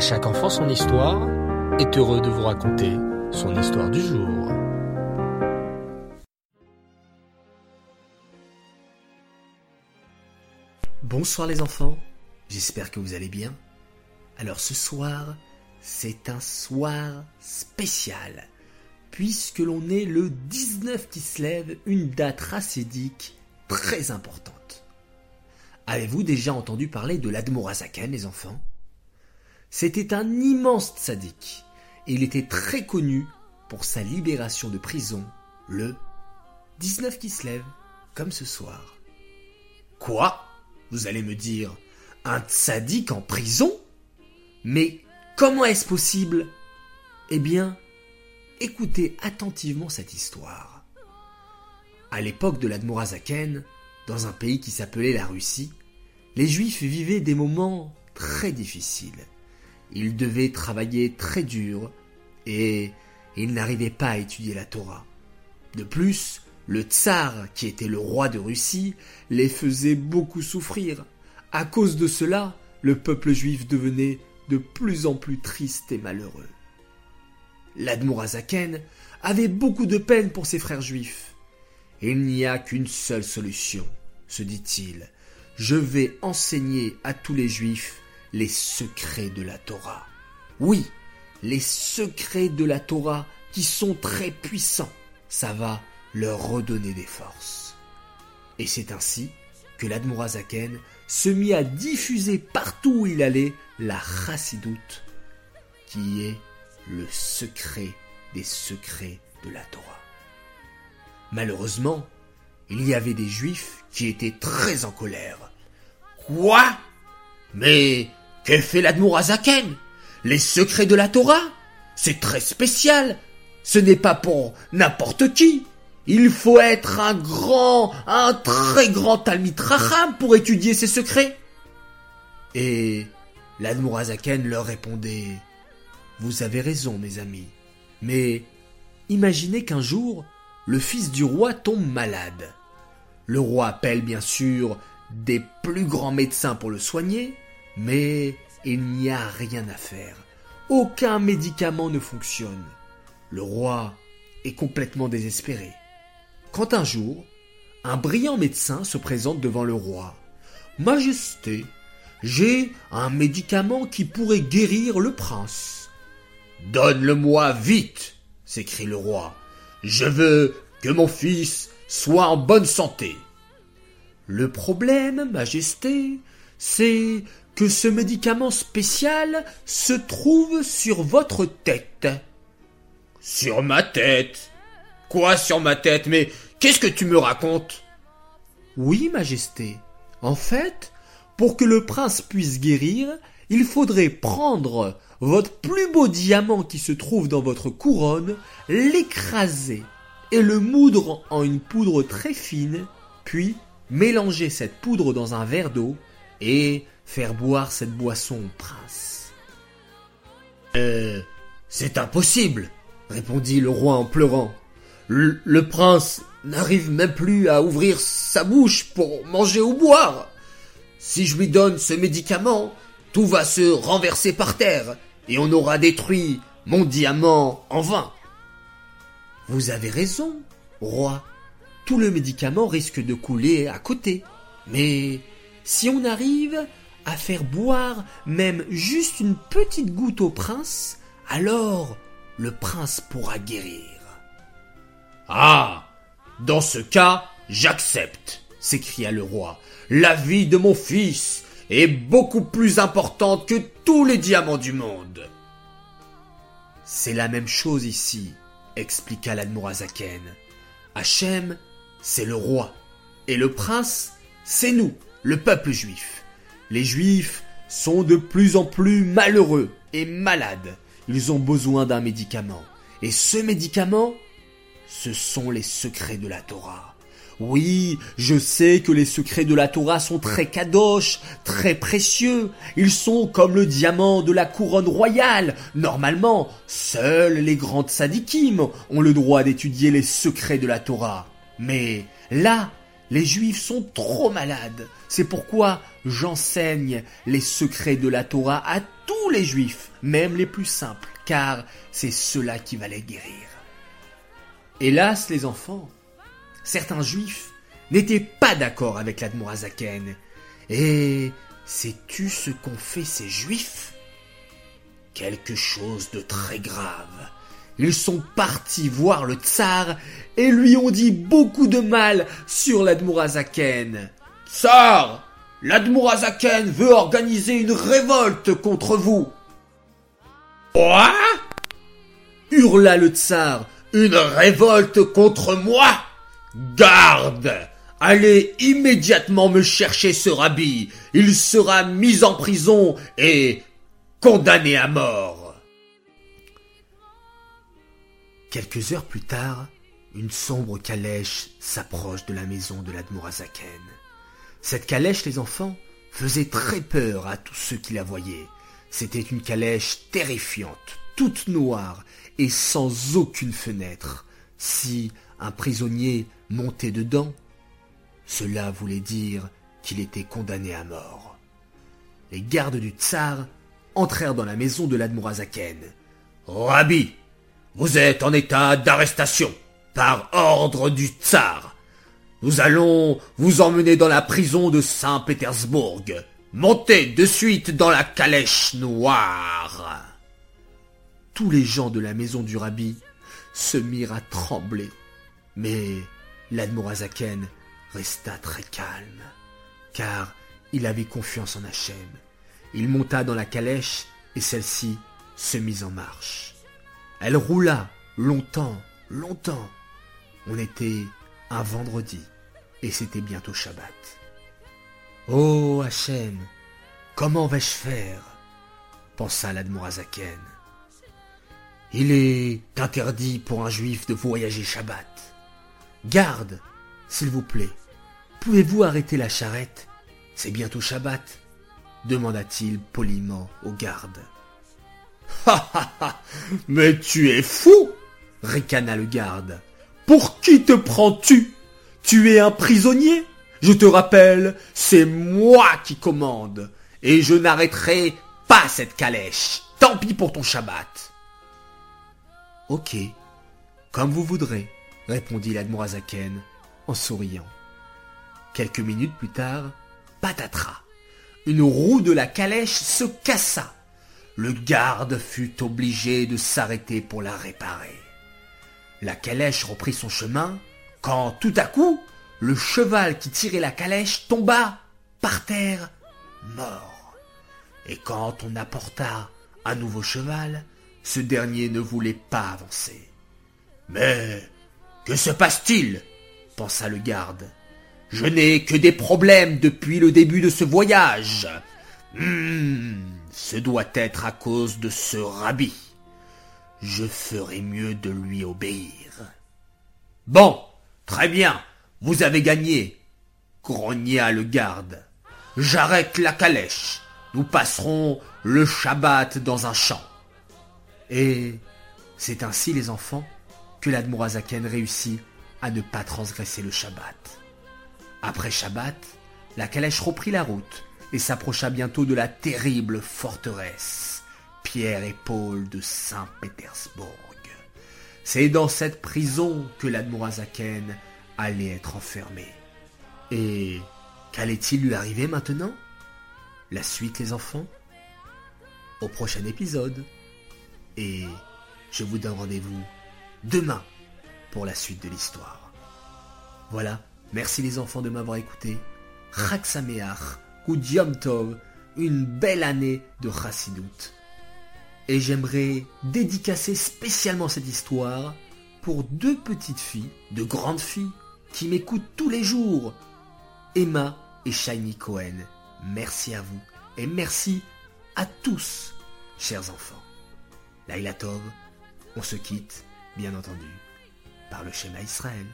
À chaque enfant son histoire est heureux de vous raconter son histoire du jour. Bonsoir les enfants, j'espère que vous allez bien. Alors ce soir, c'est un soir spécial, puisque l'on est le 19 qui se lève, une date racidique très importante. Avez-vous déjà entendu parler de l'Admorazaken, les enfants? C'était un immense tzaddik, et il était très connu pour sa libération de prison le 19 qui se lève, comme ce soir. Quoi? Vous allez me dire, un tzaddik en prison? Mais comment est-ce possible? Eh bien, écoutez attentivement cette histoire. À l'époque de l'Admorazaken, dans un pays qui s'appelait la Russie, les Juifs vivaient des moments très difficiles. Ils devaient travailler très dur et ils n'arrivaient pas à étudier la Torah. De plus, le tsar, qui était le roi de Russie, les faisait beaucoup souffrir. À cause de cela, le peuple juif devenait de plus en plus triste et malheureux. L'Admorazaken avait beaucoup de peine pour ses frères juifs. Il n'y a qu'une seule solution, se dit-il. Je vais enseigner à tous les juifs les secrets de la Torah. Oui, les secrets de la Torah qui sont très puissants. Ça va leur redonner des forces. Et c'est ainsi que l'Admorazaken se mit à diffuser partout où il allait la chassidoute, qui est le secret des secrets de la Torah. Malheureusement, il y avait des juifs qui étaient très en colère. Quoi? Mais que fait l'Admorazaken Les secrets de la Torah? C'est très spécial. Ce n'est pas pour n'importe qui. Il faut être un grand, un très grand Talmid pour étudier ces secrets. Et l'Admorazaken leur répondait Vous avez raison, mes amis. Mais imaginez qu'un jour, le fils du roi tombe malade. Le roi appelle bien sûr des plus grands médecins pour le soigner, mais il n'y a rien à faire. Aucun médicament ne fonctionne. Le roi est complètement désespéré. Quand un jour, un brillant médecin se présente devant le roi. Majesté, j'ai un médicament qui pourrait guérir le prince. Donne-le-moi vite, s'écrie le roi. Je veux que mon fils soit en bonne santé. Le problème, Majesté, c'est que ce médicament spécial se trouve sur votre tête. Sur ma tête? Quoi sur ma tête? Mais qu'est-ce que tu me racontes? Oui, Majesté. En fait, pour que le prince puisse guérir, il faudrait prendre votre plus beau diamant qui se trouve dans votre couronne, l'écraser et le moudre en une poudre très fine, puis mélanger cette poudre dans un verre d'eau et faire boire cette boisson au prince. Euh, c'est impossible, répondit le roi en pleurant. Le, le prince n'arrive même plus à ouvrir sa bouche pour manger ou boire. Si je lui donne ce médicament, tout va se renverser par terre et on aura détruit mon diamant en vain. Vous avez raison, roi. Tout le médicament risque de couler à côté. Mais si on arrive à faire boire même juste une petite goutte au prince, alors le prince pourra guérir. Ah. Dans ce cas, j'accepte, s'écria le roi. La vie de mon fils est beaucoup plus importante que tous les diamants du monde. C'est la même chose ici, expliqua l'Admorazaken. Hachem, c'est le roi, et le prince, c'est nous, le peuple juif. Les juifs sont de plus en plus malheureux et malades. Ils ont besoin d'un médicament. Et ce médicament, ce sont les secrets de la Torah. Oui, je sais que les secrets de la Torah sont très kadosh, très précieux. Ils sont comme le diamant de la couronne royale. Normalement, seuls les grands tzadikim ont le droit d'étudier les secrets de la Torah. Mais là, les juifs sont trop malades. C'est pourquoi j'enseigne les secrets de la Torah à tous les juifs, même les plus simples, car c'est cela qui va les guérir. Hélas, les enfants, certains juifs n'étaient pas d'accord avec l'Admorazaken. Et sais-tu ce qu'ont fait ces juifs? Quelque chose de très grave. Ils sont partis voir le tsar et lui ont dit beaucoup de mal sur l'Admorazaken. Tsar, l'Admorazaken veut organiser une révolte contre vous. Quoi? hurla le tsar. Une révolte contre moi? Garde Allez immédiatement me chercher ce rabbi. Il sera mis en prison et condamné à mort. Quelques heures plus tard, une sombre calèche s'approche de la maison de l'Admorazaken. Cette calèche, les enfants, faisait très peur à tous ceux qui la voyaient. C'était une calèche terrifiante, toute noire et sans aucune fenêtre. Si un prisonnier montait dedans, cela voulait dire qu'il était condamné à mort. Les gardes du tsar entrèrent dans la maison de l'Admorazaken. Rabbi, vous êtes en état d'arrestation par ordre du tsar. Nous allons vous emmener dans la prison de Saint-Pétersbourg. Montez de suite dans la calèche noire. Tous les gens de la maison du rabbi se mirent à trembler. Mais l'Admorazaken resta très calme, car il avait confiance en Hachem. Il monta dans la calèche et celle-ci se mit en marche. Elle roula longtemps, longtemps. On était un vendredi et c'était bientôt Shabbat. Oh Hachem, comment vais-je faire? pensa l'Admorazaken. Il est interdit pour un juif de voyager Shabbat. Garde, s'il vous plaît, pouvez-vous arrêter la charrette? C'est bientôt Shabbat demanda-t-il poliment au garde. Mais tu es fou ricana le garde. Pour qui te prends-tu? Tu es un prisonnier? Je te rappelle, c'est moi qui commande, et je n'arrêterai pas cette calèche. Tant pis pour ton Shabbat. Ok, comme vous voudrez, répondit l'Admorazaken en souriant. Quelques minutes plus tard, patatras, une roue de la calèche se cassa. Le garde fut obligé de s'arrêter pour la réparer. La calèche reprit son chemin quand tout à coup, le cheval qui tirait la calèche tomba par terre mort. Et quand on apporta un nouveau cheval, ce dernier ne voulait pas avancer. Mais que se passe-t-il? pensa le garde. Je n'ai que des problèmes depuis le début de ce voyage. Hmm, ce doit être à cause de ce rabbi. Je ferai mieux de lui obéir. Bon, très bien, vous avez gagné, grogna le garde. J'arrête la calèche. Nous passerons le Shabbat dans un champ. Et c'est ainsi, les enfants, que l'Admorazaken réussit à ne pas transgresser le Shabbat. Après Shabbat, la calèche reprit la route et s'approcha bientôt de la terrible forteresse, Pierre et Paul de Saint-Pétersbourg. C'est dans cette prison que l'Admorazaken allait être enfermé. Et qu'allait-il lui arriver maintenant? La suite, les enfants? Au prochain épisode. Et je vous donne rendez-vous demain pour la suite de l'histoire. Voilà, merci les enfants de m'avoir écouté. Chag Sameach, Tov, une belle année de Chassidout. Et j'aimerais dédicacer spécialement cette histoire pour deux petites filles, de grandes filles, qui m'écoutent tous les jours. Emma et Shiny Cohen. Merci à vous et merci à tous, chers enfants. Laila Tov, on se quitte, bien entendu, par le schéma Israël.